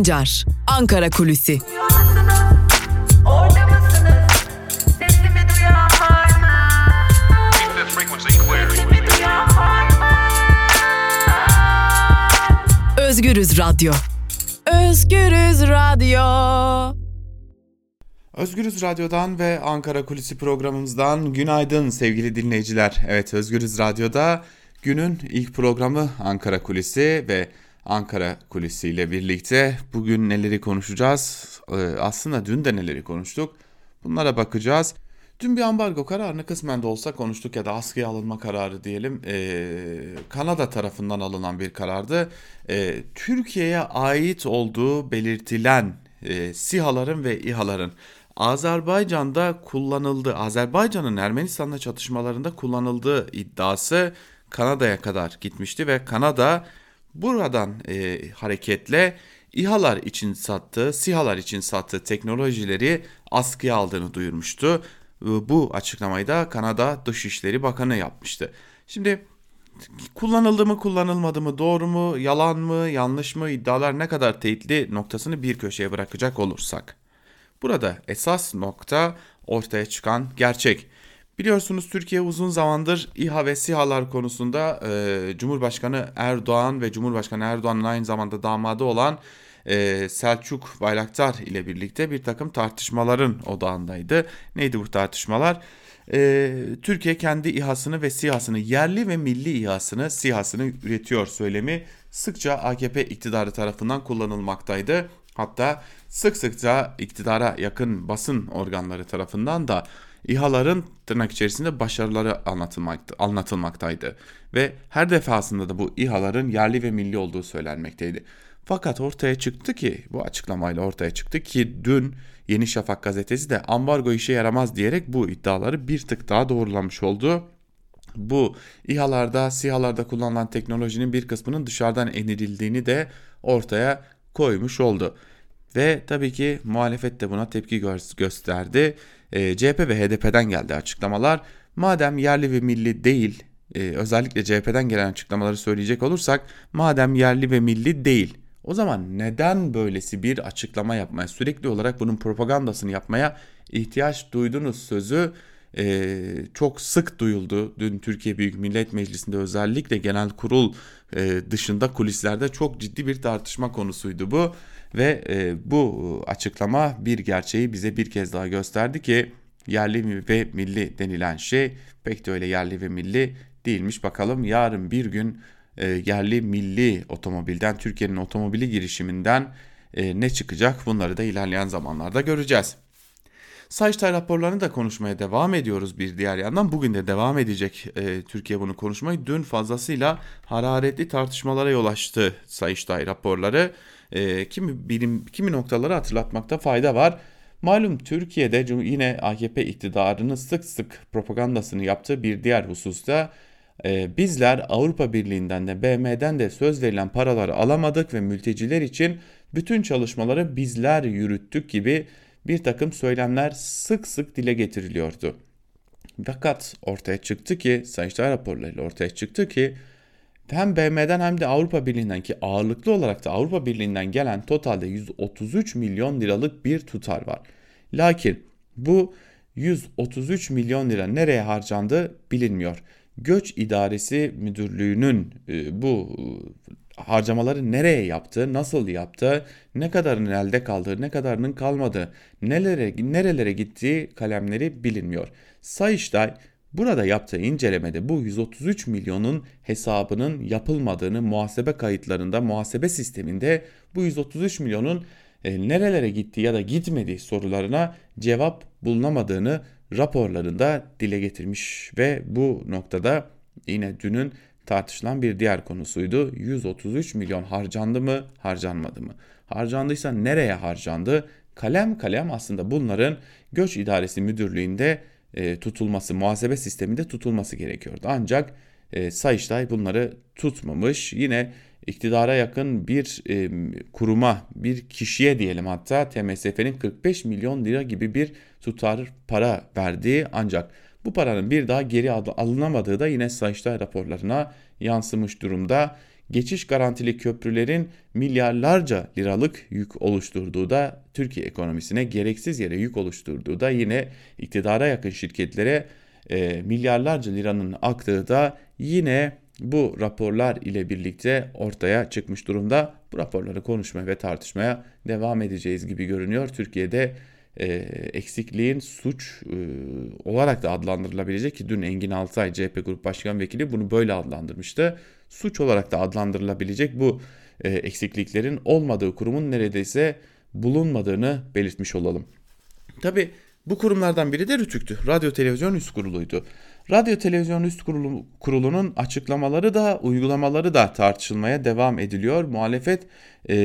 Sancar, Ankara Kulüsi. Özgürüz Radyo. Özgürüz Radyo. Özgürüz Radyo'dan ve Ankara Kulisi programımızdan günaydın sevgili dinleyiciler. Evet Özgürüz Radyo'da günün ilk programı Ankara Kulisi ve Ankara Kulisi ile birlikte bugün neleri konuşacağız? Ee, aslında dün de neleri konuştuk? Bunlara bakacağız. Dün bir ambargo kararını kısmen de olsa konuştuk ya da askıya alınma kararı diyelim. Ee, Kanada tarafından alınan bir karardı. Ee, Türkiye'ye ait olduğu belirtilen e, SİHA'ların ve İHA'ların Azerbaycan'da kullanıldı. Azerbaycan'ın Ermenistan'la çatışmalarında kullanıldığı iddiası Kanada'ya kadar gitmişti ve Kanada buradan e, hareketle İHA'lar için sattığı, SİHA'lar için sattığı teknolojileri askıya aldığını duyurmuştu. Bu açıklamayı da Kanada Dışişleri Bakanı yapmıştı. Şimdi kullanıldı mı kullanılmadı mı doğru mu yalan mı yanlış mı iddialar ne kadar teyitli noktasını bir köşeye bırakacak olursak. Burada esas nokta ortaya çıkan gerçek. Biliyorsunuz Türkiye uzun zamandır İHA ve SİHA'lar konusunda e, Cumhurbaşkanı Erdoğan ve Cumhurbaşkanı Erdoğan'ın aynı zamanda damadı olan e, Selçuk Bayraktar ile birlikte bir takım tartışmaların odağındaydı. Neydi bu tartışmalar? E, Türkiye kendi İHA'sını ve SİHA'sını yerli ve milli İHA'sını SİHA'sını üretiyor söylemi sıkça AKP iktidarı tarafından kullanılmaktaydı. Hatta sık sıkça iktidara yakın basın organları tarafından da İHA'ların tırnak içerisinde başarıları anlatılmakta, anlatılmaktaydı. Ve her defasında da bu İHA'ların yerli ve milli olduğu söylenmekteydi. Fakat ortaya çıktı ki bu açıklamayla ortaya çıktı ki dün Yeni Şafak gazetesi de ambargo işe yaramaz diyerek bu iddiaları bir tık daha doğrulamış oldu. Bu İHA'larda, SİHA'larda kullanılan teknolojinin bir kısmının dışarıdan enirildiğini de ortaya koymuş oldu. Ve tabii ki muhalefet de buna tepki gö- gösterdi. E, CHP ve HDP'den geldi açıklamalar. Madem yerli ve milli değil, e, özellikle CHP'den gelen açıklamaları söyleyecek olursak, madem yerli ve milli değil, o zaman neden böylesi bir açıklama yapmaya, sürekli olarak bunun propagandasını yapmaya ihtiyaç duydunuz sözü e, çok sık duyuldu. Dün Türkiye Büyük Millet Meclisi'nde özellikle genel kurul e, dışında kulislerde çok ciddi bir tartışma konusuydu bu. Ve e, bu açıklama bir gerçeği bize bir kez daha gösterdi ki yerli ve milli denilen şey pek de öyle yerli ve milli değilmiş. Bakalım yarın bir gün e, yerli milli otomobilden Türkiye'nin otomobili girişiminden e, ne çıkacak bunları da ilerleyen zamanlarda göreceğiz. Sayıştay raporlarını da konuşmaya devam ediyoruz bir diğer yandan. Bugün de devam edecek e, Türkiye bunu konuşmayı. Dün fazlasıyla hararetli tartışmalara yol açtı Sayıştay raporları. E, kimi bilim kimi noktaları hatırlatmakta fayda var. Malum Türkiye'de yine AKP iktidarının sık sık propagandasını yaptığı bir diğer hususta e, bizler Avrupa Birliği'nden de BM'den de söz verilen paraları alamadık ve mülteciler için bütün çalışmaları bizler yürüttük gibi bir takım söylemler sık sık dile getiriliyordu. Fakat ortaya çıktı ki, Sayıştay raporlarıyla ortaya çıktı ki hem BM'den hem de Avrupa Birliği'nden ki ağırlıklı olarak da Avrupa Birliği'nden gelen totalde 133 milyon liralık bir tutar var. Lakin bu 133 milyon lira nereye harcandı bilinmiyor. Göç İdaresi Müdürlüğü'nün e, bu harcamaları nereye yaptı, nasıl yaptı, ne kadarının elde kaldığı, ne kadarının kalmadığı, nelere, nerelere gittiği kalemleri bilinmiyor. Sayıştay burada yaptığı incelemede bu 133 milyonun hesabının yapılmadığını muhasebe kayıtlarında, muhasebe sisteminde bu 133 milyonun e, nerelere gitti ya da gitmediği sorularına cevap bulunamadığını raporlarında dile getirmiş ve bu noktada yine dünün tartışılan bir diğer konusuydu. 133 milyon harcandı mı, harcanmadı mı? Harcandıysa nereye harcandı? Kalem kalem aslında bunların Göç İdaresi Müdürlüğü'nde e, tutulması, muhasebe sisteminde tutulması gerekiyordu. Ancak e, Sayıştay bunları tutmamış. Yine iktidara yakın bir e, kuruma, bir kişiye diyelim hatta TMSF'nin 45 milyon lira gibi bir tutar para verdiği ancak bu paranın bir daha geri alınamadığı da yine Sayıştay raporlarına yansımış durumda. Geçiş garantili köprülerin milyarlarca liralık yük oluşturduğu da Türkiye ekonomisine gereksiz yere yük oluşturduğu da yine iktidara yakın şirketlere e, milyarlarca liranın aktığı da yine bu raporlar ile birlikte ortaya çıkmış durumda. Bu raporları konuşmaya ve tartışmaya devam edeceğiz gibi görünüyor. Türkiye'de e, eksikliğin suç e, olarak da adlandırılabilecek ki dün Engin Altay CHP Grup Başkan Vekili bunu böyle adlandırmıştı. Suç olarak da adlandırılabilecek bu e, eksikliklerin olmadığı kurumun neredeyse bulunmadığını belirtmiş olalım. Tabi bu kurumlardan biri de RTÜK'tü. Radyo Televizyon Üst Kurulu'ydu. Radyo Televizyon Üst Kurulu, Kurulu'nun açıklamaları da uygulamaları da tartışılmaya devam ediliyor. Muhalefet e,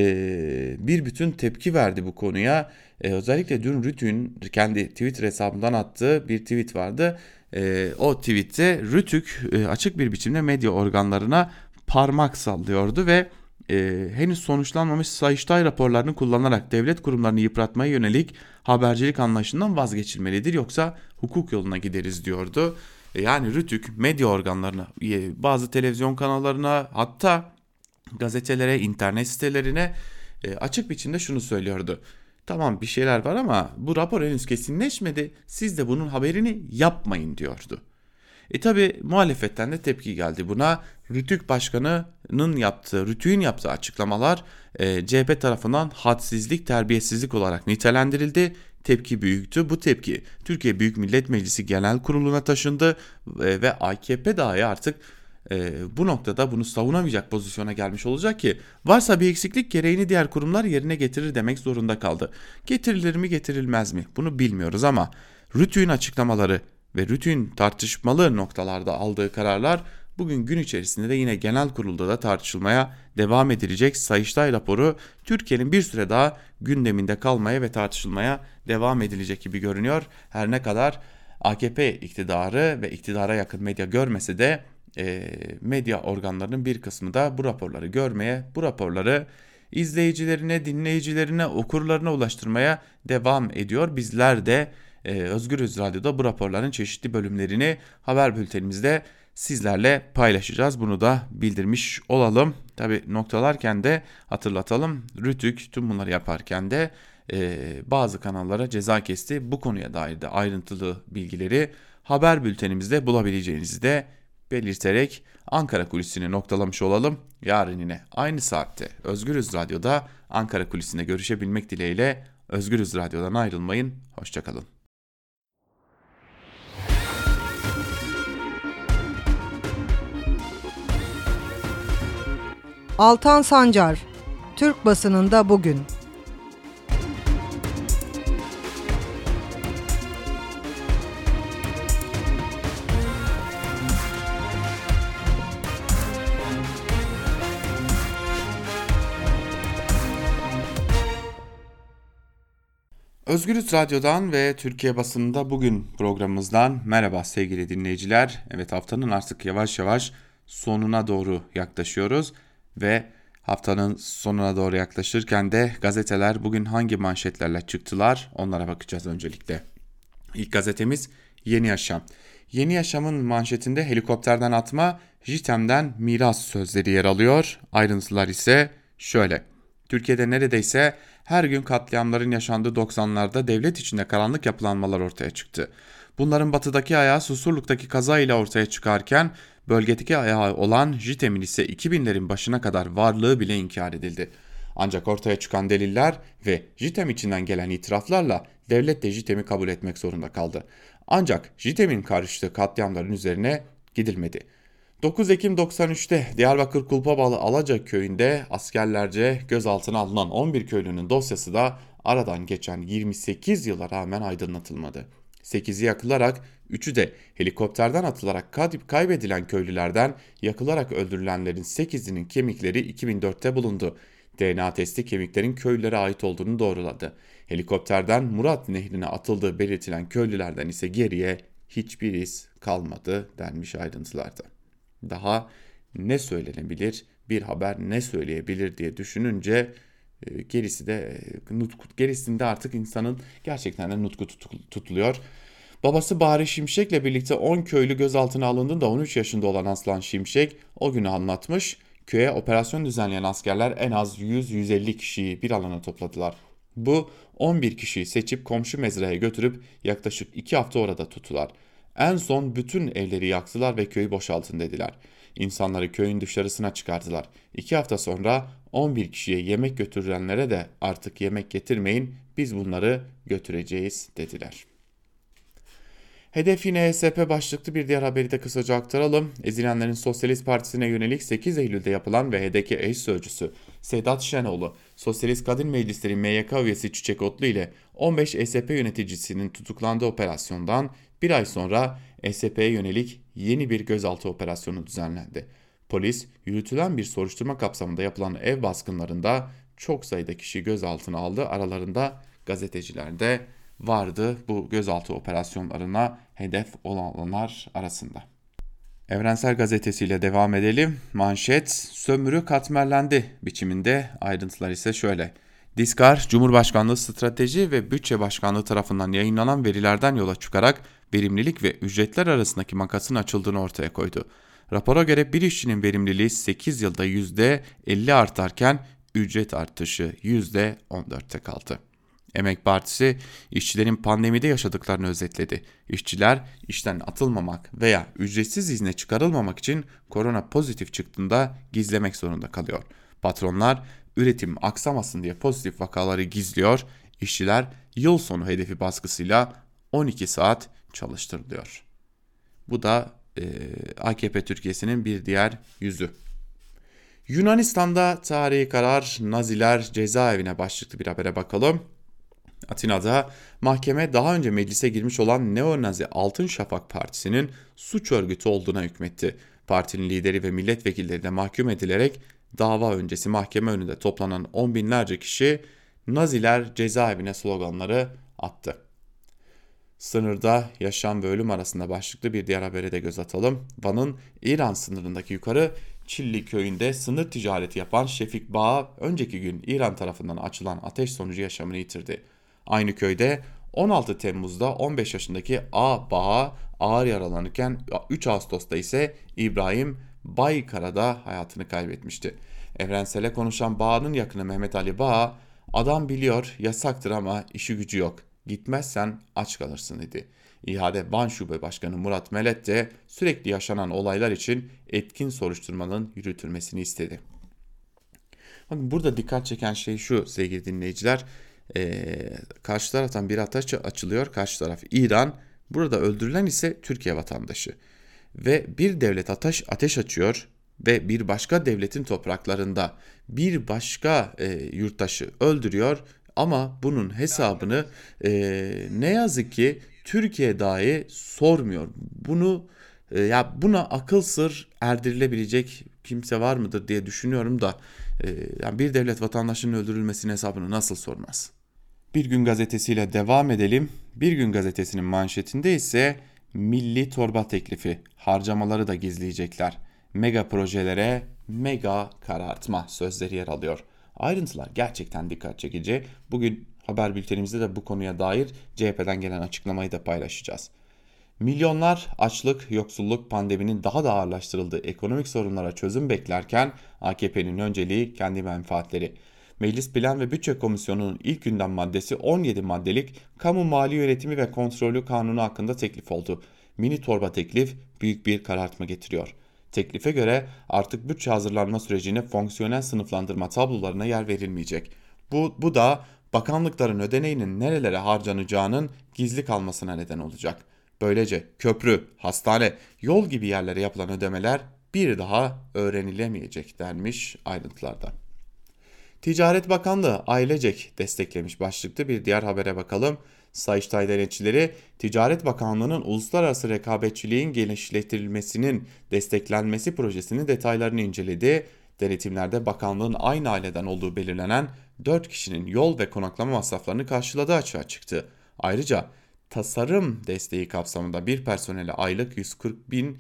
bir bütün tepki verdi bu konuya. E, özellikle dün Rütük'ün kendi Twitter hesabından attığı bir tweet vardı. E, o tweette Rütük e, açık bir biçimde medya organlarına parmak sallıyordu ve e, henüz sonuçlanmamış Sayıştay raporlarını kullanarak devlet kurumlarını yıpratmaya yönelik habercilik anlayışından vazgeçilmelidir yoksa hukuk yoluna gideriz diyordu. E, yani Rütük medya organlarına, e, bazı televizyon kanallarına hatta gazetelere, internet sitelerine e, açık biçimde şunu söylüyordu. Tamam bir şeyler var ama bu rapor henüz kesinleşmedi. Siz de bunun haberini yapmayın diyordu. E tabi muhalefetten de tepki geldi buna. Rütük Başkanı'nın yaptığı, Rütük'ün yaptığı açıklamalar e, CHP tarafından hadsizlik, terbiyesizlik olarak nitelendirildi. Tepki büyüktü. Bu tepki Türkiye Büyük Millet Meclisi Genel Kurulu'na taşındı ve AKP dahi artık e, bu noktada bunu savunamayacak pozisyona gelmiş olacak ki varsa bir eksiklik gereğini diğer kurumlar yerine getirir demek zorunda kaldı. Getirilir mi getirilmez mi bunu bilmiyoruz ama Rütük'ün açıklamaları ve rutin tartışmalı noktalarda aldığı kararlar bugün gün içerisinde de yine genel kurulda da tartışılmaya devam edilecek Sayıştay raporu Türkiye'nin bir süre daha gündeminde kalmaya ve tartışılmaya devam edilecek gibi görünüyor. Her ne kadar AKP iktidarı ve iktidara yakın medya görmese de e, medya organlarının bir kısmı da bu raporları görmeye, bu raporları izleyicilerine, dinleyicilerine, okurlarına ulaştırmaya devam ediyor. Bizler de e, Özgürüz Radyo'da bu raporların çeşitli bölümlerini haber bültenimizde sizlerle paylaşacağız. Bunu da bildirmiş olalım. Tabi noktalarken de hatırlatalım. Rütük tüm bunları yaparken de e, bazı kanallara ceza kesti. Bu konuya dair de ayrıntılı bilgileri haber bültenimizde bulabileceğinizi de belirterek Ankara Kulisi'ni noktalamış olalım. Yarın yine aynı saatte Özgürüz Radyo'da Ankara Kulisi'nde görüşebilmek dileğiyle Özgürüz Radyo'dan ayrılmayın. Hoşçakalın. Altan Sancar, Türk basınında bugün. Özgürüz Radyo'dan ve Türkiye basınında bugün programımızdan merhaba sevgili dinleyiciler. Evet haftanın artık yavaş yavaş sonuna doğru yaklaşıyoruz ve haftanın sonuna doğru yaklaşırken de gazeteler bugün hangi manşetlerle çıktılar onlara bakacağız öncelikle. İlk gazetemiz Yeni Yaşam. Yeni Yaşam'ın manşetinde helikopterden atma, JITEM'den miras sözleri yer alıyor. Ayrıntılar ise şöyle. Türkiye'de neredeyse her gün katliamların yaşandığı 90'larda devlet içinde karanlık yapılanmalar ortaya çıktı. Bunların batıdaki ayağı Susurluk'taki kaza ile ortaya çıkarken bölgedeki ayağı olan JITEM'in ise 2000'lerin başına kadar varlığı bile inkar edildi. Ancak ortaya çıkan deliller ve JITEM içinden gelen itiraflarla devlet de JITEM'i kabul etmek zorunda kaldı. Ancak JITEM'in karıştığı katliamların üzerine gidilmedi. 9 Ekim 93'te Diyarbakır Kulpabağlı Alaca köyünde askerlerce gözaltına alınan 11 köylünün dosyası da aradan geçen 28 yıla rağmen aydınlatılmadı. 8'i yakılarak 3'ü de helikopterden atılarak kaybedilen köylülerden yakılarak öldürülenlerin 8'inin kemikleri 2004'te bulundu. DNA testi kemiklerin köylülere ait olduğunu doğruladı. Helikopterden Murat Nehri'ne atıldığı belirtilen köylülerden ise geriye hiçbir iz kalmadı denmiş ayrıntılarda. Daha ne söylenebilir, bir haber ne söyleyebilir diye düşününce e, gerisi de e, nutku, gerisinde artık insanın gerçekten de nutku tutuluyor. Babası Bahri Şimşek'le birlikte 10 köylü gözaltına alındığında 13 yaşında olan Aslan Şimşek o günü anlatmış. Köye operasyon düzenleyen askerler en az 100-150 kişiyi bir alana topladılar. Bu 11 kişiyi seçip komşu mezraya götürüp yaklaşık 2 hafta orada tuttular. En son bütün evleri yaktılar ve köyü boşaltın dediler. İnsanları köyün dışarısına çıkardılar. 2 hafta sonra 11 kişiye yemek götürülenlere de artık yemek getirmeyin biz bunları götüreceğiz dediler. Hedef yine HSP başlıklı bir diğer haberi de kısaca aktaralım. Ezilenlerin Sosyalist Partisi'ne yönelik 8 Eylül'de yapılan ve HDP eş sözcüsü Sedat Şenoğlu, Sosyalist Kadın Meclisleri MYK üyesi Çiçek Otlu ile 15 SP yöneticisinin tutuklandığı operasyondan bir ay sonra SP'ye yönelik yeni bir gözaltı operasyonu düzenlendi. Polis yürütülen bir soruşturma kapsamında yapılan ev baskınlarında çok sayıda kişi gözaltına aldı. Aralarında gazeteciler de vardı bu gözaltı operasyonlarına hedef olanlar arasında. Evrensel Gazetesi ile devam edelim. Manşet sömürü katmerlendi biçiminde ayrıntılar ise şöyle. Diskar, Cumhurbaşkanlığı Strateji ve Bütçe Başkanlığı tarafından yayınlanan verilerden yola çıkarak verimlilik ve ücretler arasındaki makasın açıldığını ortaya koydu. Rapora göre bir işçinin verimliliği 8 yılda %50 artarken ücret artışı %14'te kaldı. Emek Partisi işçilerin pandemide yaşadıklarını özetledi. İşçiler işten atılmamak veya ücretsiz izne çıkarılmamak için korona pozitif çıktığında gizlemek zorunda kalıyor. Patronlar üretim aksamasın diye pozitif vakaları gizliyor. İşçiler yıl sonu hedefi baskısıyla 12 saat çalıştırılıyor. Bu da e, AKP Türkiye'sinin bir diğer yüzü. Yunanistan'da tarihi karar Naziler cezaevine başlıklı bir habere bakalım. Atina'da mahkeme daha önce meclise girmiş olan Neonazi Altın Şafak Partisi'nin suç örgütü olduğuna hükmetti. Partinin lideri ve milletvekilleri de mahkum edilerek dava öncesi mahkeme önünde toplanan on binlerce kişi Naziler cezaevine sloganları attı. Sınırda yaşam ve ölüm arasında başlıklı bir diğer habere de göz atalım. Van'ın İran sınırındaki yukarı Çilli köyünde sınır ticareti yapan Şefik Bağ önceki gün İran tarafından açılan ateş sonucu yaşamını yitirdi. Aynı köyde 16 Temmuz'da 15 yaşındaki A Bağ ağır yaralanırken 3 Ağustos'ta ise İbrahim Baykara'da hayatını kaybetmişti. Evrensele konuşan Bağ'ın yakını Mehmet Ali Bağ, adam biliyor yasaktır ama işi gücü yok. Gitmezsen aç kalırsın dedi. İHA'de Van Şube Başkanı Murat Melet de sürekli yaşanan olaylar için etkin soruşturmanın yürütülmesini istedi. Bakın burada dikkat çeken şey şu sevgili dinleyiciler. Ee, karşı taraftan bir ateş açılıyor. Karşı taraf İran. Burada öldürülen ise Türkiye vatandaşı. Ve bir devlet ateş, ateş açıyor ve bir başka devletin topraklarında bir başka e, yurttaşı öldürüyor ama bunun hesabını e, ne yazık ki Türkiye dahi sormuyor. Bunu e, ya buna akıl sır erdirilebilecek kimse var mıdır diye düşünüyorum da e, yani bir devlet vatandaşının öldürülmesinin hesabını nasıl sormaz? Bir gün gazetesiyle devam edelim. Bir gün gazetesinin manşetinde ise milli torba teklifi harcamaları da gizleyecekler. Mega projelere mega karartma sözleri yer alıyor. Ayrıntılar gerçekten dikkat çekici. Bugün haber bültenimizde de bu konuya dair CHP'den gelen açıklamayı da paylaşacağız. Milyonlar açlık, yoksulluk, pandeminin daha da ağırlaştırıldığı ekonomik sorunlara çözüm beklerken AKP'nin önceliği kendi menfaatleri. Meclis Plan ve Bütçe Komisyonu'nun ilk gündem maddesi 17 maddelik Kamu Mali Yönetimi ve Kontrolü Kanunu hakkında teklif oldu. Mini torba teklif büyük bir karartma getiriyor. Teklife göre artık bütçe hazırlanma sürecine fonksiyonel sınıflandırma tablolarına yer verilmeyecek. Bu, bu da bakanlıkların ödeneğinin nerelere harcanacağının gizli kalmasına neden olacak. Böylece köprü, hastane, yol gibi yerlere yapılan ödemeler bir daha öğrenilemeyecek denmiş ayrıntılarda. Ticaret Bakanlığı ailecek desteklemiş başlıklı bir diğer habere bakalım. Sayıştay denetçileri Ticaret Bakanlığı'nın uluslararası rekabetçiliğin genişletilmesinin desteklenmesi projesinin detaylarını inceledi. Denetimlerde bakanlığın aynı aileden olduğu belirlenen 4 kişinin yol ve konaklama masraflarını karşıladığı açığa çıktı. Ayrıca tasarım desteği kapsamında bir personele aylık 140 bin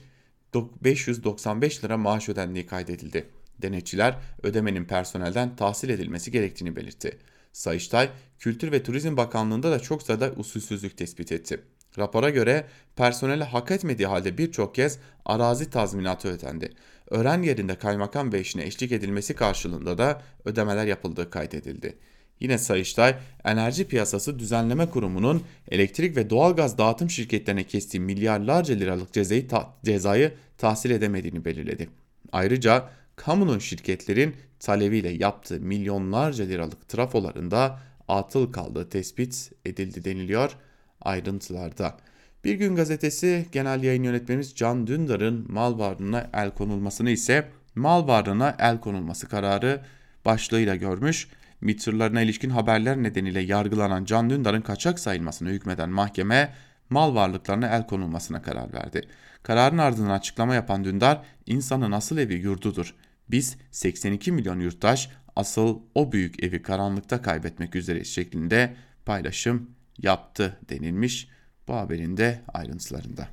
595 lira maaş ödendiği kaydedildi. Denetçiler ödemenin personelden tahsil edilmesi gerektiğini belirtti. Sayıştay, Kültür ve Turizm Bakanlığı'nda da çok sayıda usulsüzlük tespit etti. Rapora göre personele hak etmediği halde birçok kez arazi tazminatı ödendi. Öğren yerinde kaymakam ve eşine eşlik edilmesi karşılığında da ödemeler yapıldığı kaydedildi. Yine Sayıştay, Enerji Piyasası Düzenleme Kurumu'nun elektrik ve doğalgaz dağıtım şirketlerine kestiği milyarlarca liralık cezayı, ta cezayı tahsil edemediğini belirledi. Ayrıca kamunun şirketlerin talebiyle yaptığı milyonlarca liralık trafolarında atıl kaldığı tespit edildi deniliyor ayrıntılarda. Bir gün gazetesi genel yayın yönetmenimiz Can Dündar'ın mal varlığına el konulmasını ise mal varlığına el konulması kararı başlığıyla görmüş. MİT'lerine ilişkin haberler nedeniyle yargılanan Can Dündar'ın kaçak sayılmasını hükmeden mahkeme mal varlıklarına el konulmasına karar verdi. Kararın ardından açıklama yapan Dündar, insanın asıl evi yurdudur. Biz 82 milyon yurttaş asıl o büyük evi karanlıkta kaybetmek üzere şeklinde paylaşım yaptı denilmiş bu haberin de ayrıntılarında.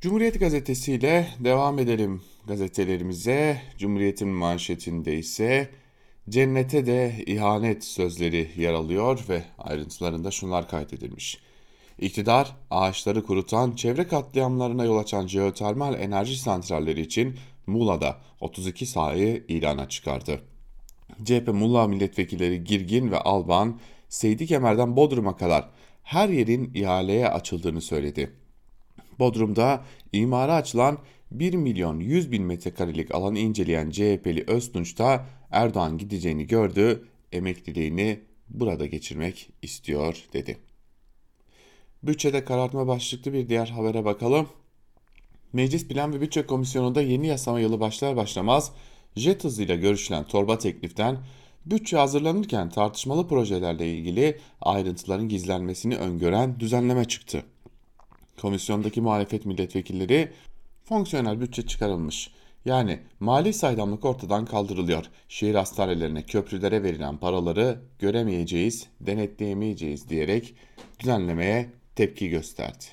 Cumhuriyet Gazetesi ile devam edelim gazetelerimize. Cumhuriyet'in manşetinde ise cennete de ihanet sözleri yer alıyor ve ayrıntılarında şunlar kaydedilmiş. İktidar, ağaçları kurutan, çevre katliamlarına yol açan jeotermal enerji santralleri için Muğla'da 32 sahayı ilana çıkardı. CHP Muğla milletvekilleri Girgin ve Alban, Seydi Kemer'den Bodrum'a kadar her yerin ihaleye açıldığını söyledi. Bodrum'da imara açılan 1 milyon 100 bin metrekarelik alanı inceleyen CHP'li Öztunç da Erdoğan gideceğini gördü, emekliliğini burada geçirmek istiyor dedi. Bütçede karartma başlıklı bir diğer habere bakalım. Meclis Plan ve Bütçe Komisyonu'nda yeni yasama yılı başlar başlamaz jet hızıyla görüşülen torba tekliften bütçe hazırlanırken tartışmalı projelerle ilgili ayrıntıların gizlenmesini öngören düzenleme çıktı. Komisyondaki muhalefet milletvekilleri fonksiyonel bütçe çıkarılmış. Yani mali saydamlık ortadan kaldırılıyor. Şehir hastanelerine, köprülere verilen paraları göremeyeceğiz, denetleyemeyeceğiz diyerek düzenlemeye tepki gösterdi.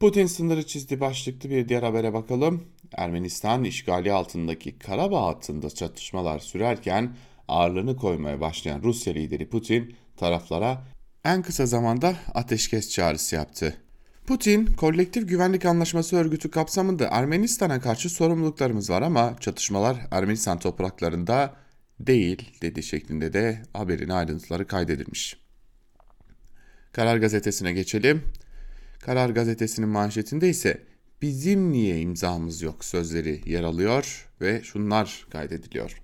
Putin sınırı çizdi başlıklı bir diğer habere bakalım. Ermenistan işgali altındaki Karabağ hattında çatışmalar sürerken ağırlığını koymaya başlayan Rusya lideri Putin taraflara en kısa zamanda ateşkes çağrısı yaptı. Putin, kolektif güvenlik anlaşması örgütü kapsamında Ermenistan'a karşı sorumluluklarımız var ama çatışmalar Ermenistan topraklarında değil dedi şeklinde de haberin ayrıntıları kaydedilmiş. Karar gazetesine geçelim. Karar gazetesinin manşetinde ise bizim niye imzamız yok sözleri yer alıyor ve şunlar kaydediliyor.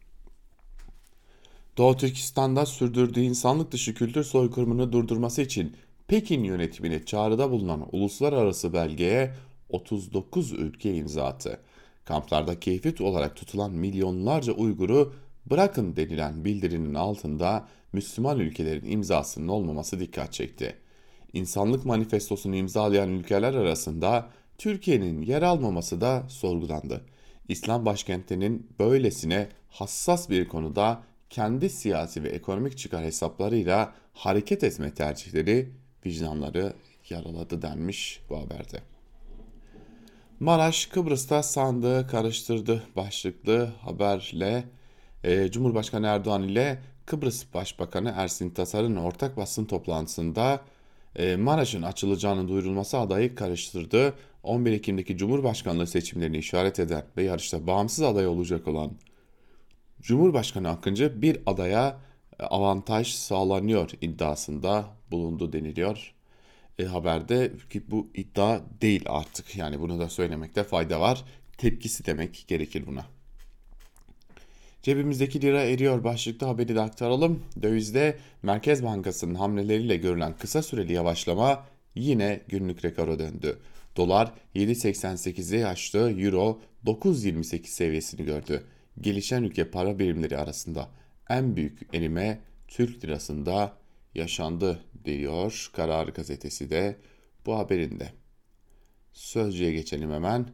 Doğu Türkistan'da sürdürdüğü insanlık dışı kültür soykırımını durdurması için Pekin yönetimine çağrıda bulunan uluslararası belgeye 39 ülke imza attı. Kamplarda keyfit olarak tutulan milyonlarca Uygur'u bırakın denilen bildirinin altında Müslüman ülkelerin imzasının olmaması dikkat çekti. İnsanlık manifestosunu imzalayan ülkeler arasında Türkiye'nin yer almaması da sorgulandı. İslam başkentinin böylesine hassas bir konuda kendi siyasi ve ekonomik çıkar hesaplarıyla hareket etme tercihleri vicdanları yaraladı denmiş bu haberde. Maraş Kıbrıs'ta sandığı karıştırdı başlıklı haberle e, Cumhurbaşkanı Erdoğan ile Kıbrıs Başbakanı Ersin Tasar'ın ortak basın toplantısında Maraş'ın açılacağını duyurulması adayı karıştırdı. 11 Ekim'deki Cumhurbaşkanlığı seçimlerini işaret eden ve yarışta bağımsız aday olacak olan Cumhurbaşkanı Akıncı bir adaya e, avantaj sağlanıyor iddiasında bulundu deniliyor. E, haberde ki bu iddia değil artık yani bunu da söylemekte fayda var. Tepkisi demek gerekir buna. Cebimizdeki lira eriyor başlıkta haberi de aktaralım. Dövizde Merkez Bankası'nın hamleleriyle görülen kısa süreli yavaşlama yine günlük rekora döndü. Dolar 7.88'i aştı, Euro 9.28 seviyesini gördü. Gelişen ülke para birimleri arasında en büyük erime Türk lirasında yaşandı diyor Karar Gazetesi de bu haberinde. Sözcüye geçelim hemen.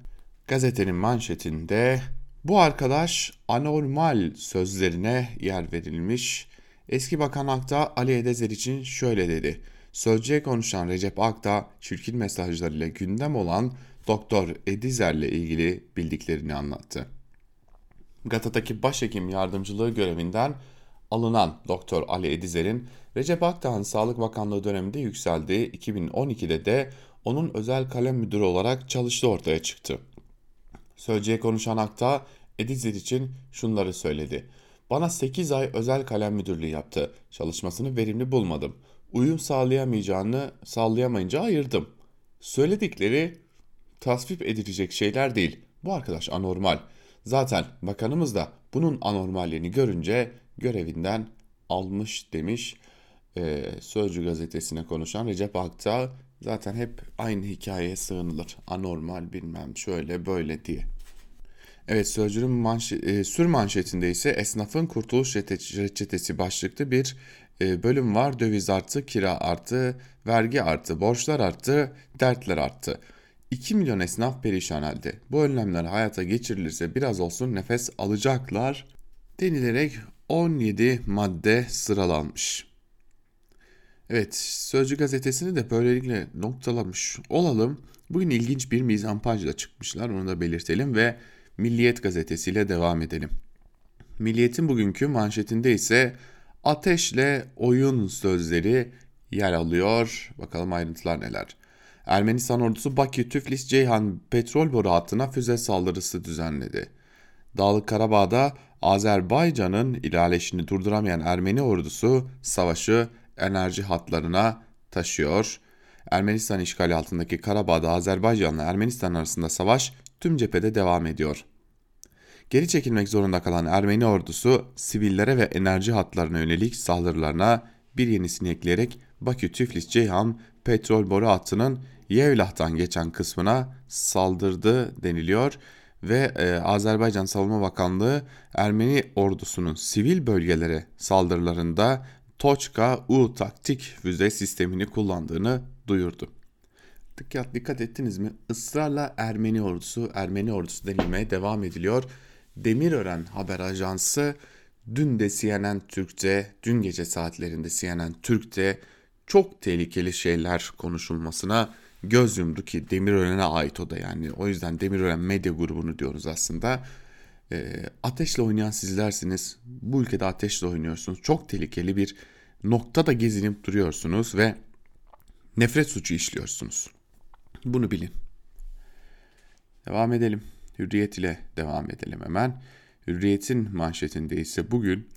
Gazetenin manşetinde bu arkadaş anormal sözlerine yer verilmiş. Eski Bakan Akta Ali Edezer için şöyle dedi. Sözcüye konuşan Recep Akta çirkin mesajlarıyla gündem olan Doktor Edizer'le ilgili bildiklerini anlattı. GATA'daki başhekim yardımcılığı görevinden alınan Doktor Ali Edizer'in Recep Akdağ'ın Sağlık Bakanlığı döneminde yükseldiği 2012'de de onun özel kalem müdürü olarak çalıştığı ortaya çıktı. Sözcüye konuşan Akta Edizer için şunları söyledi. Bana 8 ay özel kalem müdürlüğü yaptı. Çalışmasını verimli bulmadım. Uyum sağlayamayacağını sağlayamayınca ayırdım. Söyledikleri tasvip edilecek şeyler değil. Bu arkadaş anormal. Zaten bakanımız da bunun anormalliğini görünce görevinden almış demiş. Ee, Sözcü gazetesine konuşan Recep Akta zaten hep aynı hikayeye sığınılır. Anormal bilmem şöyle böyle diye. Evet Sözcü'nün manşe, e, sür manşetinde ise esnafın kurtuluş reçetesi başlıklı bir e, bölüm var. Döviz arttı, kira arttı, vergi arttı, borçlar arttı, dertler arttı. 2 milyon esnaf perişan halde. Bu önlemler hayata geçirilirse biraz olsun nefes alacaklar denilerek 17 madde sıralanmış. Evet, Sözcü gazetesini de böylelikle noktalamış olalım. Bugün ilginç bir mizampajla çıkmışlar, onu da belirtelim ve Milliyet gazetesiyle devam edelim. Milliyet'in bugünkü manşetinde ise ateşle oyun sözleri yer alıyor. Bakalım ayrıntılar neler. Ermenistan ordusu Bakü Tiflis Ceyhan petrol boru hattına füze saldırısı düzenledi. Dağlık Karabağ'da Azerbaycan'ın ilerleyişini durduramayan Ermeni ordusu savaşı enerji hatlarına taşıyor. Ermenistan işgali altındaki Karabağ'da Azerbaycan'la Ermenistan arasında savaş tüm cephede devam ediyor. Geri çekilmek zorunda kalan Ermeni ordusu sivillere ve enerji hatlarına yönelik saldırılarına bir yenisini ekleyerek Bakü-Tiflis-Ceyhan petrol boru hattının Yevlah'tan geçen kısmına saldırdı deniliyor ve e, Azerbaycan Savunma Bakanlığı Ermeni ordusunun sivil bölgelere saldırılarında Toçka U taktik füze sistemini kullandığını duyurdu. Dikkat, dikkat ettiniz mi? Israrla Ermeni ordusu, Ermeni ordusu denilmeye devam ediliyor. Demirören haber ajansı dün de CNN Türk'te, dün gece saatlerinde CNN Türk'te çok tehlikeli şeyler konuşulmasına göz yumdu ki Demirören'e ait o da yani. O yüzden Demirören medya grubunu diyoruz aslında. E, ateşle oynayan sizlersiniz. Bu ülkede ateşle oynuyorsunuz. Çok tehlikeli bir noktada gezinip duruyorsunuz ve nefret suçu işliyorsunuz. Bunu bilin. Devam edelim. Hürriyet ile devam edelim hemen. Hürriyet'in manşetinde ise bugün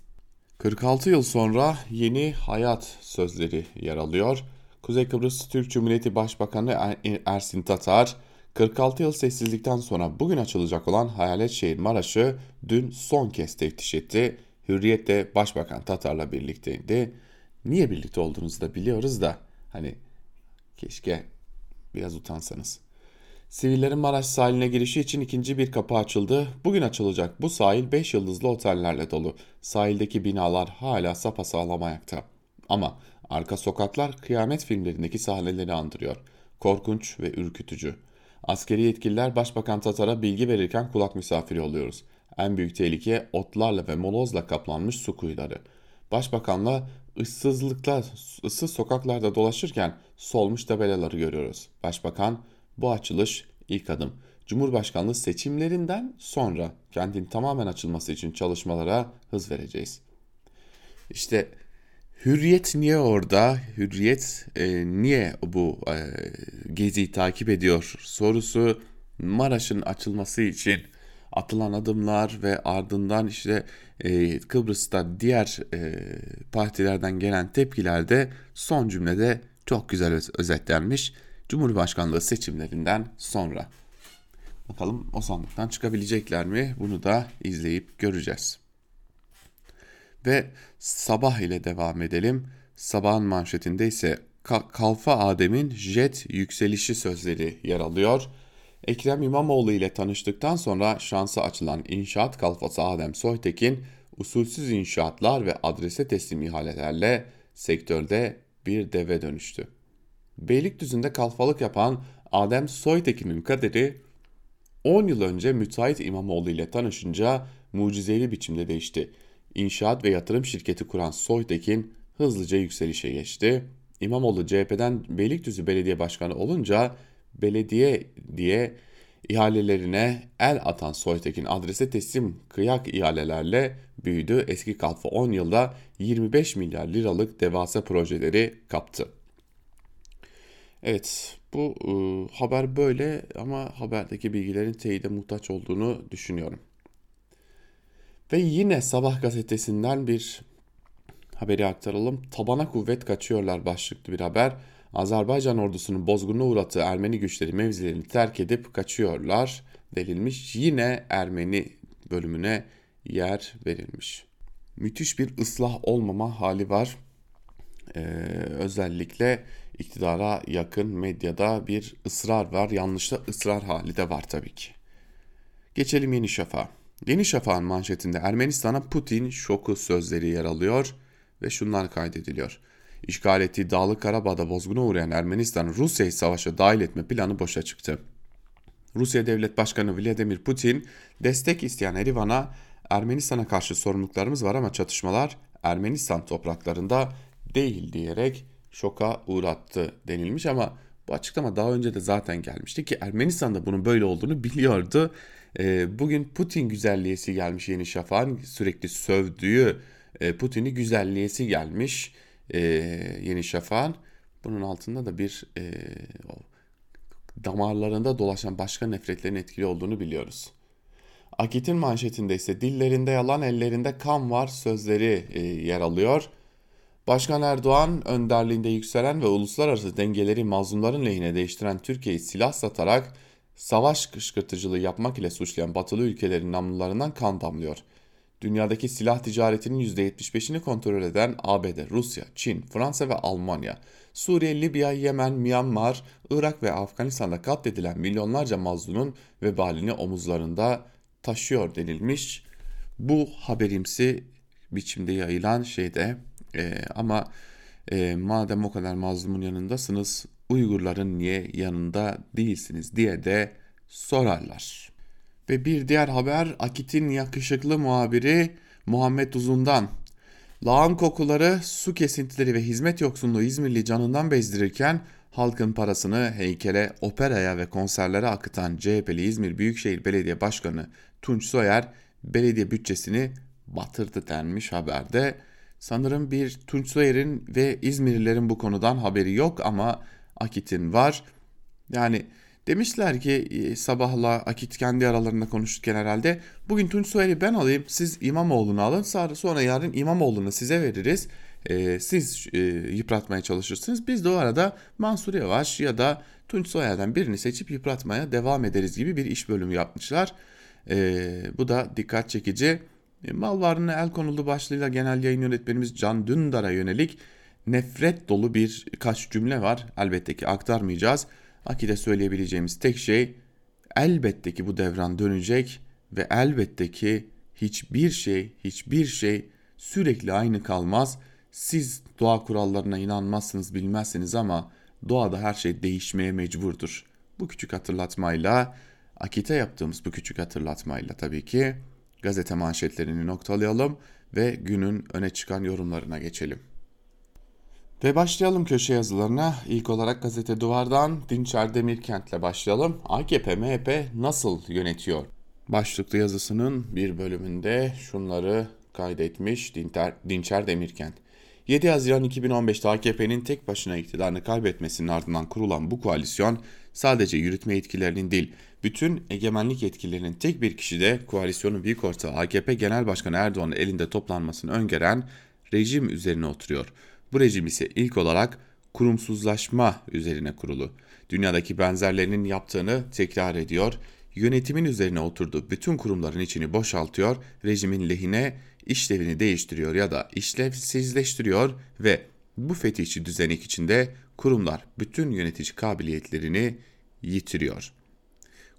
46 yıl sonra yeni hayat sözleri yer alıyor. Kuzey Kıbrıs Türk Cumhuriyeti Başbakanı er-, Ersin Tatar, 46 yıl sessizlikten sonra bugün açılacak olan Hayalet Şehir Maraş'ı dün son kez teftiş etti. Hürriyet de Başbakan Tatar'la birlikteydi. Niye birlikte olduğunuzu da biliyoruz da hani keşke biraz utansanız. Sivillerin Maraş sahiline girişi için ikinci bir kapı açıldı. Bugün açılacak bu sahil 5 yıldızlı otellerle dolu. Sahildeki binalar hala sapasağlam ayakta. Ama arka sokaklar kıyamet filmlerindeki sahneleri andırıyor. Korkunç ve ürkütücü. Askeri yetkililer Başbakan Tatar'a bilgi verirken kulak misafiri oluyoruz. En büyük tehlike otlarla ve molozla kaplanmış su kuyuları. Başbakanla ıssızlıkta, ıssız sokaklarda dolaşırken solmuş tabelaları görüyoruz. Başbakan bu açılış ilk adım. Cumhurbaşkanlığı seçimlerinden sonra kentin tamamen açılması için çalışmalara hız vereceğiz. İşte Hürriyet niye orada? Hürriyet e, niye bu e, geziyi takip ediyor sorusu Maraş'ın açılması için atılan adımlar ve ardından işte e, Kıbrıs'ta diğer e, partilerden gelen tepkiler de son cümlede çok güzel özetlenmiş. Cumhurbaşkanlığı seçimlerinden sonra. Bakalım o sandıktan çıkabilecekler mi? Bunu da izleyip göreceğiz. Ve sabah ile devam edelim. Sabahın manşetinde ise Kalfa Adem'in jet yükselişi sözleri yer alıyor. Ekrem İmamoğlu ile tanıştıktan sonra şansı açılan inşaat kalfası Adem Soytekin usulsüz inşaatlar ve adrese teslim ihalelerle sektörde bir deve dönüştü. Beylikdüzü'nde kalfalık yapan Adem Soytekin'in kaderi 10 yıl önce müteahhit İmamoğlu ile tanışınca mucizevi biçimde değişti. İnşaat ve yatırım şirketi kuran Soytekin hızlıca yükselişe geçti. İmamoğlu CHP'den Beylikdüzü Belediye Başkanı olunca belediye diye ihalelerine el atan Soytekin adrese teslim kıyak ihalelerle büyüdü. Eski kalfa 10 yılda 25 milyar liralık devasa projeleri kaptı. Evet bu e, haber böyle ama haberdeki bilgilerin teyide muhtaç olduğunu düşünüyorum. Ve yine Sabah gazetesinden bir haberi aktaralım. Tabana kuvvet kaçıyorlar başlıklı bir haber. Azerbaycan ordusunun bozguna uğrattığı Ermeni güçleri mevzilerini terk edip kaçıyorlar denilmiş. Yine Ermeni bölümüne yer verilmiş. Müthiş bir ıslah olmama hali var. Ee, özellikle iktidara yakın medyada bir ısrar var. Yanlışta ısrar hali de var tabii ki. Geçelim Yeni Şafak'a. Yeni Şafak'ın manşetinde Ermenistan'a Putin şoku sözleri yer alıyor ve şunlar kaydediliyor. İşgal ettiği Dağlık Karabağ'da bozguna uğrayan Ermenistan Rusya'yı savaşa dahil etme planı boşa çıktı. Rusya Devlet Başkanı Vladimir Putin destek isteyen Erivan'a Ermenistan'a karşı sorumluluklarımız var ama çatışmalar Ermenistan topraklarında değil diyerek şoka uğrattı denilmiş ama bu açıklama daha önce de zaten gelmişti ki Ermenistan da bunun böyle olduğunu biliyordu. E, bugün Putin güzelliyesi gelmiş Yeni Şafak'ın sürekli sövdüğü e, Putin'i güzelliyesi gelmiş e, Yeni Şafak'ın. Bunun altında da bir e, damarlarında dolaşan başka nefretlerin etkili olduğunu biliyoruz. Akit'in manşetinde ise dillerinde yalan ellerinde kan var sözleri e, yer alıyor. Başkan Erdoğan önderliğinde yükselen ve uluslararası dengeleri mazlumların lehine değiştiren Türkiye'yi silah satarak savaş kışkırtıcılığı yapmak ile suçlayan batılı ülkelerin namlularından kan damlıyor. Dünyadaki silah ticaretinin %75'ini kontrol eden ABD, Rusya, Çin, Fransa ve Almanya, Suriye, Libya, Yemen, Myanmar, Irak ve Afganistan'da katledilen milyonlarca mazlumun vebalini omuzlarında taşıyor denilmiş. Bu haberimsi biçimde yayılan şeyde e, ama e, madem o kadar mazlumun yanındasınız Uygurların niye yanında değilsiniz diye de sorarlar. Ve bir diğer haber Akit'in yakışıklı muhabiri Muhammed Uzun'dan. Lağım kokuları, su kesintileri ve hizmet yoksunluğu İzmirli canından bezdirirken halkın parasını heykele, operaya ve konserlere akıtan CHP'li İzmir Büyükşehir Belediye Başkanı Tunç Soyer belediye bütçesini batırdı denmiş haberde. Sanırım bir Tunç Soyer'in ve İzmirlilerin bu konudan haberi yok ama Akit'in var. Yani demişler ki e, sabahla Akit kendi aralarında konuşurken herhalde bugün Tunç Soyer'i ben alayım siz İmamoğlu'nu alın sonra yarın İmamoğlu'nu size veririz. Ee, siz e, yıpratmaya çalışırsınız. Biz de o arada Mansur Yavaş ya da Tunç Soyer'den birini seçip yıpratmaya devam ederiz gibi bir iş bölümü yapmışlar. Bu da dikkat çekici. E, mal varlığına el konuldu başlığıyla genel yayın yönetmenimiz Can Dündar'a yönelik nefret dolu bir kaç cümle var. Elbette ki aktarmayacağız. Akide söyleyebileceğimiz tek şey elbette ki bu devran dönecek ve elbette ki hiçbir şey hiçbir şey sürekli aynı kalmaz. Siz doğa kurallarına inanmazsınız bilmezsiniz ama doğada her şey değişmeye mecburdur. Bu küçük hatırlatmayla Akite yaptığımız bu küçük hatırlatmayla tabii ki gazete manşetlerini noktalayalım ve günün öne çıkan yorumlarına geçelim. Ve başlayalım köşe yazılarına. İlk olarak gazete duvardan Dinçer Demirkent'le başlayalım. AKP MHP nasıl yönetiyor? Başlıklı yazısının bir bölümünde şunları kaydetmiş Dinter, Dinçer Demirkent. 7 Haziran 2015'te AKP'nin tek başına iktidarını kaybetmesinin ardından kurulan bu koalisyon sadece yürütme yetkilerinin değil, bütün egemenlik yetkilerinin tek bir kişide koalisyonun büyük ortağı AKP Genel Başkanı Erdoğan'ın elinde toplanmasını öngören rejim üzerine oturuyor. Bu rejim ise ilk olarak kurumsuzlaşma üzerine kurulu. Dünyadaki benzerlerinin yaptığını tekrar ediyor. Yönetimin üzerine oturduğu bütün kurumların içini boşaltıyor, rejimin lehine işlevini değiştiriyor ya da işlevsizleştiriyor ve bu fetihçi düzenek içinde kurumlar bütün yönetici kabiliyetlerini yitiriyor.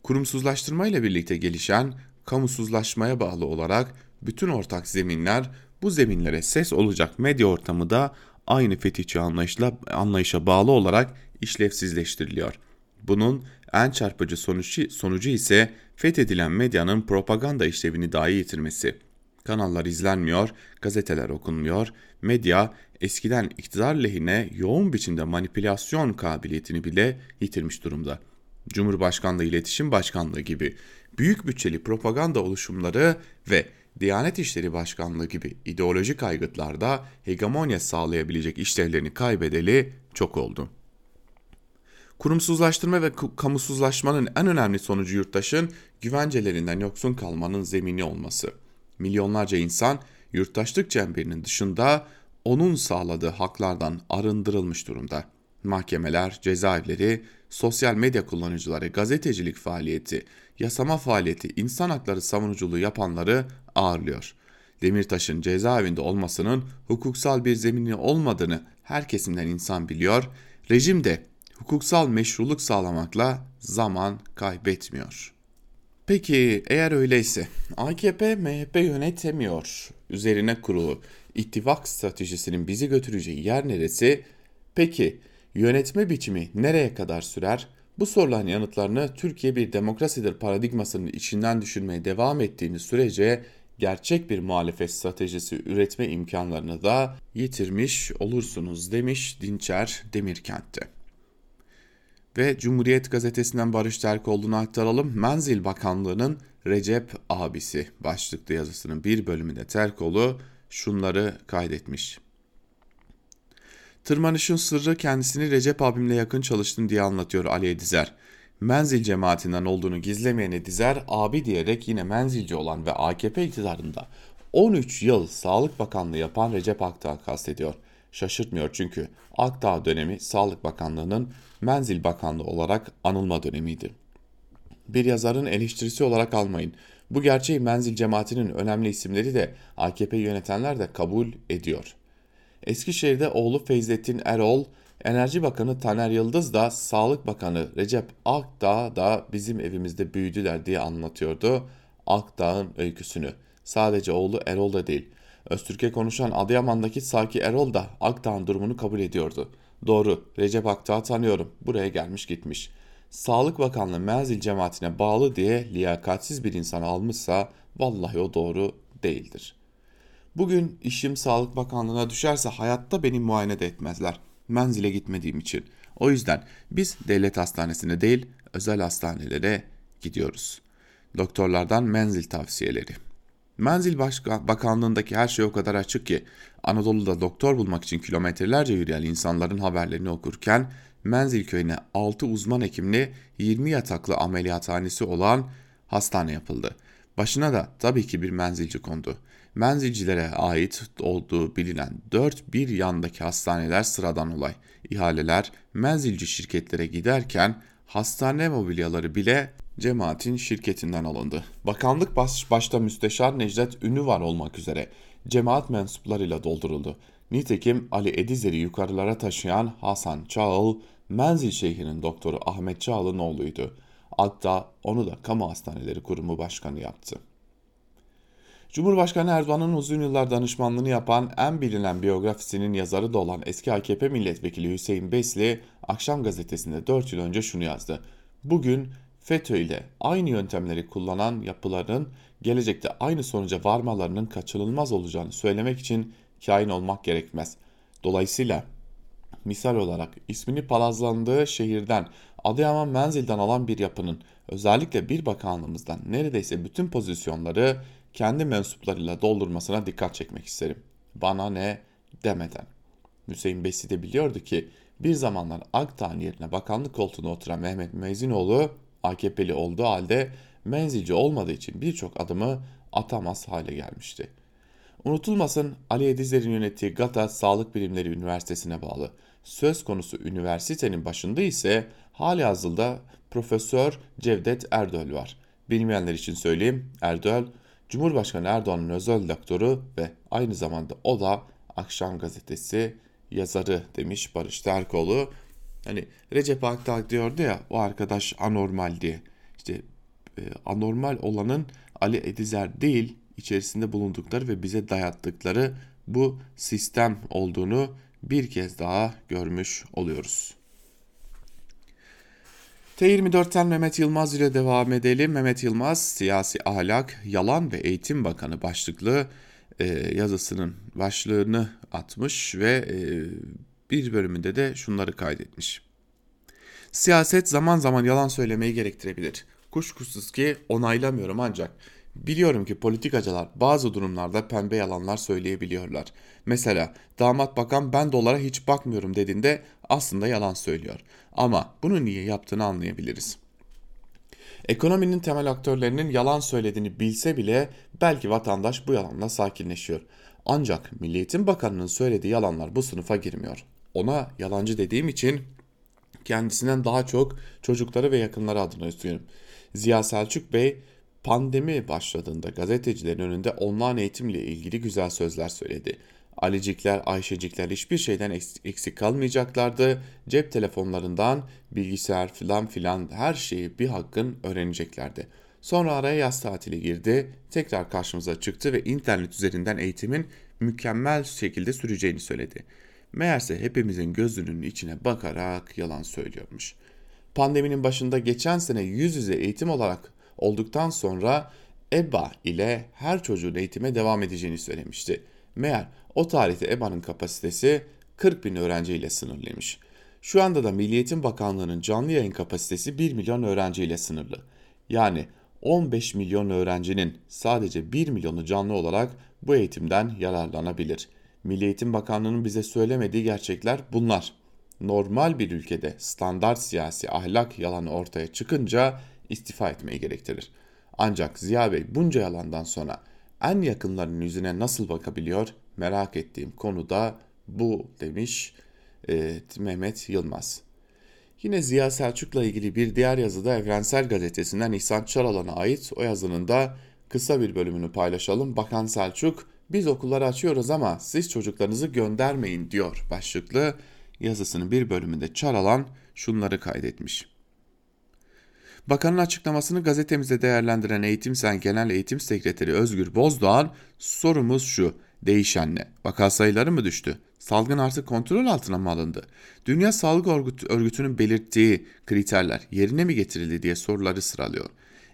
Kurumsuzlaştırma ile birlikte gelişen kamusuzlaşmaya bağlı olarak bütün ortak zeminler bu zeminlere ses olacak medya ortamı da aynı fetihçi anlayışla, anlayışa bağlı olarak işlevsizleştiriliyor. Bunun en çarpıcı sonucu, sonucu ise fethedilen medyanın propaganda işlevini dahi yitirmesi. Kanallar izlenmiyor, gazeteler okunmuyor, medya eskiden iktidar lehine yoğun biçimde manipülasyon kabiliyetini bile yitirmiş durumda. Cumhurbaşkanlığı İletişim Başkanlığı gibi büyük bütçeli propaganda oluşumları ve Diyanet İşleri Başkanlığı gibi ideolojik aygıtlarda hegemonya sağlayabilecek işlevlerini kaybedeli çok oldu. Kurumsuzlaştırma ve kamusuzlaşmanın en önemli sonucu yurttaşın güvencelerinden yoksun kalmanın zemini olması. Milyonlarca insan yurttaşlık çemberinin dışında onun sağladığı haklardan arındırılmış durumda. Mahkemeler, cezaevleri, sosyal medya kullanıcıları, gazetecilik faaliyeti, yasama faaliyeti, insan hakları savunuculuğu yapanları ağırlıyor. Demirtaş'ın cezaevinde olmasının hukuksal bir zemini olmadığını her kesimden insan biliyor. Rejim de hukuksal meşruluk sağlamakla zaman kaybetmiyor. Peki eğer öyleyse AKP MHP yönetemiyor üzerine kurulu ittifak stratejisinin bizi götüreceği yer neresi? Peki yönetme biçimi nereye kadar sürer? Bu soruların yanıtlarını Türkiye bir demokrasidir paradigmasının içinden düşünmeye devam ettiğiniz sürece gerçek bir muhalefet stratejisi üretme imkanlarını da yitirmiş olursunuz demiş Dinçer Demirkent'te. Ve Cumhuriyet gazetesinden Barış Terkoğlu'na aktaralım. Menzil Bakanlığı'nın Recep abisi başlıklı yazısının bir bölümünde Terkoğlu şunları kaydetmiş. Tırmanışın sırrı kendisini Recep abimle yakın çalıştım diye anlatıyor Ali Edizer. Menzil cemaatinden olduğunu gizlemeyen Edizer abi diyerek yine menzilci olan ve AKP iktidarında 13 yıl Sağlık Bakanlığı yapan Recep Akdağ kastediyor. Şaşırtmıyor çünkü Akdağ dönemi Sağlık Bakanlığı'nın Menzil Bakanlığı olarak anılma dönemiydi. Bir yazarın eleştirisi olarak almayın. Bu gerçeği menzil cemaatinin önemli isimleri de AKP yönetenler de kabul ediyor. Eskişehir'de oğlu Feyzettin Erol, Enerji Bakanı Taner Yıldız da Sağlık Bakanı Recep Akdağ da bizim evimizde büyüdüler diye anlatıyordu Akdağ'ın öyküsünü. Sadece oğlu Erol da değil. Öztürk'e konuşan Adıyaman'daki Saki Erol da Akdağ'ın durumunu kabul ediyordu. Doğru, Recep Akdağ'ı tanıyorum. Buraya gelmiş gitmiş. Sağlık Bakanlığı menzil cemaatine bağlı diye liyakatsiz bir insan almışsa vallahi o doğru değildir. Bugün işim Sağlık Bakanlığı'na düşerse hayatta beni muayene de etmezler. Menzile gitmediğim için. O yüzden biz devlet hastanesine değil özel hastanelere gidiyoruz. Doktorlardan menzil tavsiyeleri. Menzil Başka Bakanlığı'ndaki her şey o kadar açık ki Anadolu'da doktor bulmak için kilometrelerce yürüyen insanların haberlerini okurken Menzil köyüne 6 uzman hekimli 20 yataklı ameliyathanesi olan hastane yapıldı. Başına da tabii ki bir menzilci kondu. Menzilcilere ait olduğu bilinen 4 bir yandaki hastaneler sıradan olay. İhaleler menzilci şirketlere giderken hastane mobilyaları bile cemaatin şirketinden alındı. Bakanlık baş, başta müsteşar Necdet Ünlü var olmak üzere cemaat mensuplarıyla dolduruldu. Nitekim Ali Edizer'i yukarılara taşıyan Hasan Çağıl, Menzil Şeyhi'nin doktoru Ahmet Çağlı'nın oğluydu. Hatta onu da Kamu Hastaneleri Kurumu Başkanı yaptı. Cumhurbaşkanı Erdoğan'ın uzun yıllar danışmanlığını yapan en bilinen biyografisinin yazarı da olan eski AKP milletvekili Hüseyin Besli, Akşam gazetesinde 4 yıl önce şunu yazdı. Bugün FETÖ ile aynı yöntemleri kullanan yapıların gelecekte aynı sonuca varmalarının kaçınılmaz olacağını söylemek için kain olmak gerekmez. Dolayısıyla misal olarak ismini palazlandığı şehirden Adıyaman Menzil'den alan bir yapının özellikle bir bakanlığımızdan neredeyse bütün pozisyonları kendi mensuplarıyla doldurmasına dikkat çekmek isterim. Bana ne demeden. Hüseyin Besi de biliyordu ki bir zamanlar Akdağ'ın yerine bakanlık koltuğuna oturan Mehmet Mezinoğlu AKP'li olduğu halde menzilci olmadığı için birçok adımı atamaz hale gelmişti. Unutulmasın Ali Edizler'in yönettiği Gata Sağlık Bilimleri Üniversitesi'ne bağlı. Söz konusu üniversitenin başında ise hali hazırda Profesör Cevdet Erdöl var. Bilmeyenler için söyleyeyim Erdöl Cumhurbaşkanı Erdoğan'ın özel doktoru ve aynı zamanda o da Akşam Gazetesi yazarı demiş Barış Terkoğlu. Hani Recep Akdağ diyordu ya o arkadaş anormal diye. İşte e, anormal olanın Ali Edizer değil içerisinde bulundukları ve bize dayattıkları bu sistem olduğunu bir kez daha görmüş oluyoruz. T24'ten Mehmet Yılmaz ile devam edelim. Mehmet Yılmaz siyasi ahlak, yalan ve eğitim bakanı başlıklı e, yazısının başlığını atmış ve e, bir bölümünde de şunları kaydetmiş. Siyaset zaman zaman yalan söylemeyi gerektirebilir. Kuşkusuz ki onaylamıyorum ancak biliyorum ki politikacılar bazı durumlarda pembe yalanlar söyleyebiliyorlar. Mesela damat bakan ben dolara hiç bakmıyorum dediğinde aslında yalan söylüyor. Ama bunu niye yaptığını anlayabiliriz. Ekonominin temel aktörlerinin yalan söylediğini bilse bile belki vatandaş bu yalanla sakinleşiyor. Ancak Milliyetin Bakanı'nın söylediği yalanlar bu sınıfa girmiyor. Ona yalancı dediğim için kendisinden daha çok çocukları ve yakınları adına üzgünüm. Ziya Selçuk Bey pandemi başladığında gazetecilerin önünde online eğitimle ilgili güzel sözler söyledi. Alicikler, Ayşecikler hiçbir şeyden eksik kalmayacaklardı. Cep telefonlarından bilgisayar filan filan her şeyi bir hakkın öğreneceklerdi. Sonra araya yaz tatili girdi, tekrar karşımıza çıktı ve internet üzerinden eğitimin mükemmel şekilde süreceğini söyledi. Meğerse hepimizin gözünün içine bakarak yalan söylüyormuş. Pandeminin başında geçen sene yüz yüze eğitim olarak olduktan sonra EBA ile her çocuğun eğitime devam edeceğini söylemişti. Meğer o tarihte EBA'nın kapasitesi 40 bin öğrenciyle sınırlıymış. Şu anda da Milliyetin Bakanlığı'nın canlı yayın kapasitesi 1 milyon öğrenciyle sınırlı. Yani 15 milyon öğrencinin sadece 1 milyonu canlı olarak bu eğitimden yararlanabilir. Milli Eğitim Bakanlığı'nın bize söylemediği gerçekler bunlar. Normal bir ülkede standart siyasi ahlak yalanı ortaya çıkınca istifa etmeyi gerektirir. Ancak Ziya Bey bunca yalandan sonra en yakınlarının yüzüne nasıl bakabiliyor merak ettiğim konu da bu demiş e, Mehmet Yılmaz. Yine Ziya Selçuk'la ilgili bir diğer yazıda Evrensel Gazetesi'nden İhsan Çaralan'a ait o yazının da kısa bir bölümünü paylaşalım. Bakan Selçuk biz okulları açıyoruz ama siz çocuklarınızı göndermeyin diyor başlıklı yazısının bir bölümünde Çaralan şunları kaydetmiş. Bakanın açıklamasını gazetemize değerlendiren Eğitim Sen Genel Eğitim Sekreteri Özgür Bozdoğan sorumuz şu değişen ne? Vaka sayıları mı düştü? Salgın artık kontrol altına mı alındı? Dünya Sağlık Örgütü'nün belirttiği kriterler yerine mi getirildi diye soruları sıralıyor.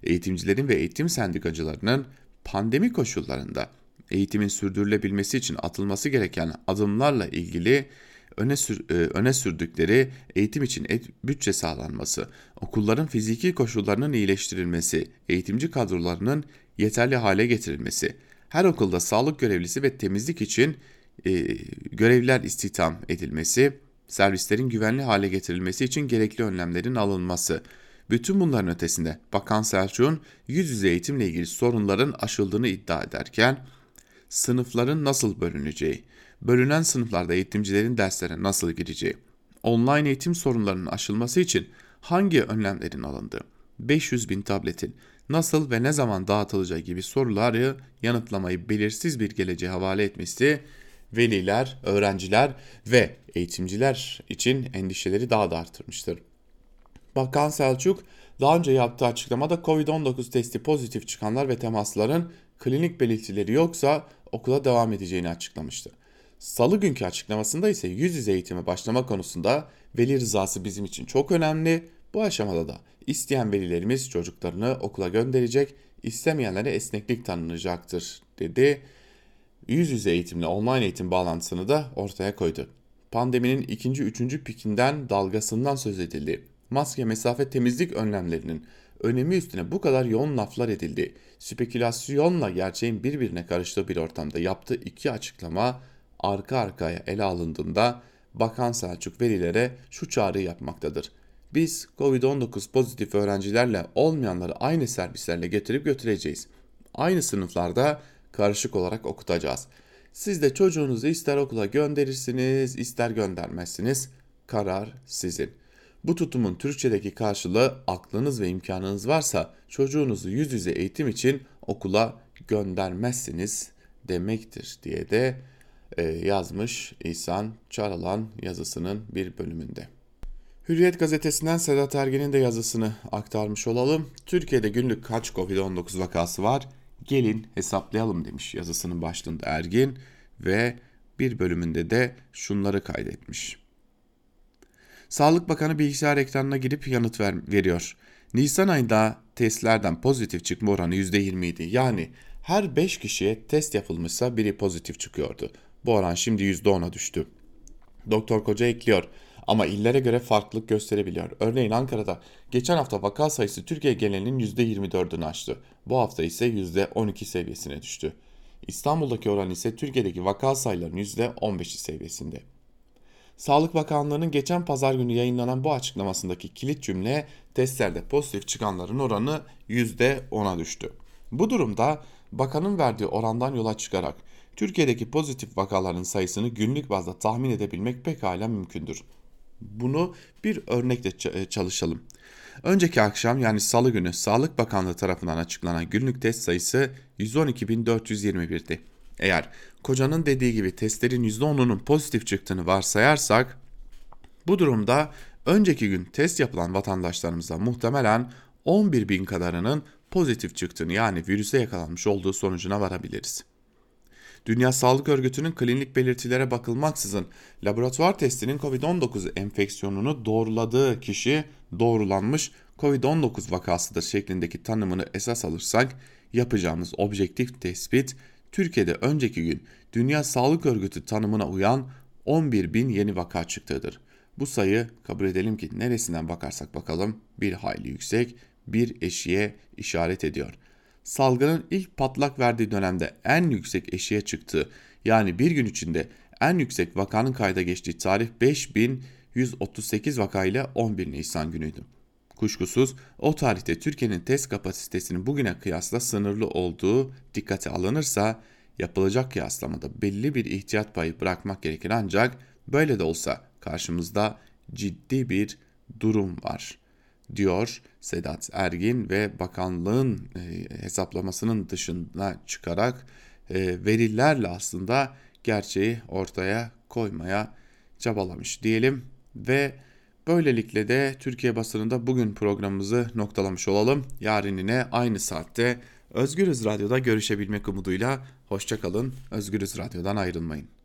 Eğitimcilerin ve eğitim sendikacılarının pandemi koşullarında eğitimin sürdürülebilmesi için atılması gereken adımlarla ilgili öne, sür, e, öne sürdükleri eğitim için et, bütçe sağlanması, okulların fiziki koşullarının iyileştirilmesi, eğitimci kadrolarının yeterli hale getirilmesi, her okulda sağlık görevlisi ve temizlik için e, görevliler istihdam edilmesi, servislerin güvenli hale getirilmesi için gerekli önlemlerin alınması. Bütün bunların ötesinde Bakan Selçuk'un yüz yüze eğitimle ilgili sorunların aşıldığını iddia ederken sınıfların nasıl bölüneceği, bölünen sınıflarda eğitimcilerin derslere nasıl gireceği, online eğitim sorunlarının aşılması için hangi önlemlerin alındığı, 500 bin tabletin nasıl ve ne zaman dağıtılacağı gibi soruları yanıtlamayı belirsiz bir geleceğe havale etmesi veliler, öğrenciler ve eğitimciler için endişeleri daha da artırmıştır. Bakan Selçuk daha önce yaptığı açıklamada COVID-19 testi pozitif çıkanlar ve temasların klinik belirtileri yoksa okula devam edeceğini açıklamıştı. Salı günkü açıklamasında ise yüz yüze eğitime başlama konusunda veli rızası bizim için çok önemli. Bu aşamada da isteyen velilerimiz çocuklarını okula gönderecek, istemeyenlere esneklik tanınacaktır dedi. Yüz yüze eğitimle online eğitim bağlantısını da ortaya koydu. Pandeminin ikinci, üçüncü pikinden, dalgasından söz edildi. Maske, mesafe, temizlik önlemlerinin önemi üstüne bu kadar yoğun laflar edildi. Spekülasyonla gerçeğin birbirine karıştığı bir ortamda yaptığı iki açıklama arka arkaya ele alındığında Bakan Selçuk velilere şu çağrıyı yapmaktadır. Biz Covid-19 pozitif öğrencilerle olmayanları aynı servislerle getirip götüreceğiz. Aynı sınıflarda karışık olarak okutacağız. Siz de çocuğunuzu ister okula gönderirsiniz, ister göndermezsiniz. Karar sizin. Bu tutumun Türkçedeki karşılığı aklınız ve imkanınız varsa çocuğunuzu yüz yüze eğitim için okula göndermezsiniz demektir diye de e, yazmış İhsan Çaralan yazısının bir bölümünde. Hürriyet gazetesinden Sedat Ergen'in de yazısını aktarmış olalım. Türkiye'de günlük kaç Covid-19 vakası var? Gelin hesaplayalım demiş yazısının başlığında Ergin ve bir bölümünde de şunları kaydetmiş. Sağlık Bakanı bilgisayar ekranına girip yanıt ver, veriyor. Nisan ayında testlerden pozitif çıkma oranı %20 idi. Yani her 5 kişiye test yapılmışsa biri pozitif çıkıyordu. Bu oran şimdi %10'a düştü. Doktor Koca ekliyor. Ama illere göre farklılık gösterebiliyor. Örneğin Ankara'da geçen hafta vaka sayısı Türkiye genelinin %24'ünü aştı. Bu hafta ise %12 seviyesine düştü. İstanbul'daki oran ise Türkiye'deki vaka sayılarının %15'i seviyesinde. Sağlık Bakanlığı'nın geçen pazar günü yayınlanan bu açıklamasındaki kilit cümle testlerde pozitif çıkanların oranı %10'a düştü. Bu durumda bakanın verdiği orandan yola çıkarak Türkiye'deki pozitif vakaların sayısını günlük bazda tahmin edebilmek pekala mümkündür. Bunu bir örnekle çalışalım. Önceki akşam yani salı günü Sağlık Bakanlığı tarafından açıklanan günlük test sayısı 112.421'di. Eğer kocanın dediği gibi testlerin %10'unun pozitif çıktığını varsayarsak bu durumda önceki gün test yapılan vatandaşlarımızda muhtemelen 11 bin kadarının pozitif çıktığını yani virüse yakalanmış olduğu sonucuna varabiliriz. Dünya Sağlık Örgütü'nün klinik belirtilere bakılmaksızın laboratuvar testinin COVID-19 enfeksiyonunu doğruladığı kişi doğrulanmış COVID-19 vakasıdır şeklindeki tanımını esas alırsak yapacağımız objektif tespit Türkiye'de önceki gün Dünya Sağlık Örgütü tanımına uyan 11 bin yeni vaka çıktığıdır. Bu sayı kabul edelim ki neresinden bakarsak bakalım bir hayli yüksek bir eşiğe işaret ediyor. Salgının ilk patlak verdiği dönemde en yüksek eşiğe çıktığı yani bir gün içinde en yüksek vakanın kayda geçtiği tarih 5138 vaka ile 11 Nisan günüydü. Kuşkusuz o tarihte Türkiye'nin test kapasitesinin bugüne kıyasla sınırlı olduğu dikkate alınırsa yapılacak kıyaslamada belli bir ihtiyat payı bırakmak gerekir. Ancak böyle de olsa karşımızda ciddi bir durum var diyor Sedat Ergin ve bakanlığın e, hesaplamasının dışına çıkarak e, verilerle aslında gerçeği ortaya koymaya çabalamış diyelim ve böylelikle de Türkiye basınında bugün programımızı noktalamış olalım. Yarın yine aynı saatte Özgürüz Radyo'da görüşebilmek umuduyla hoşçakalın. Özgürüz Radyo'dan ayrılmayın.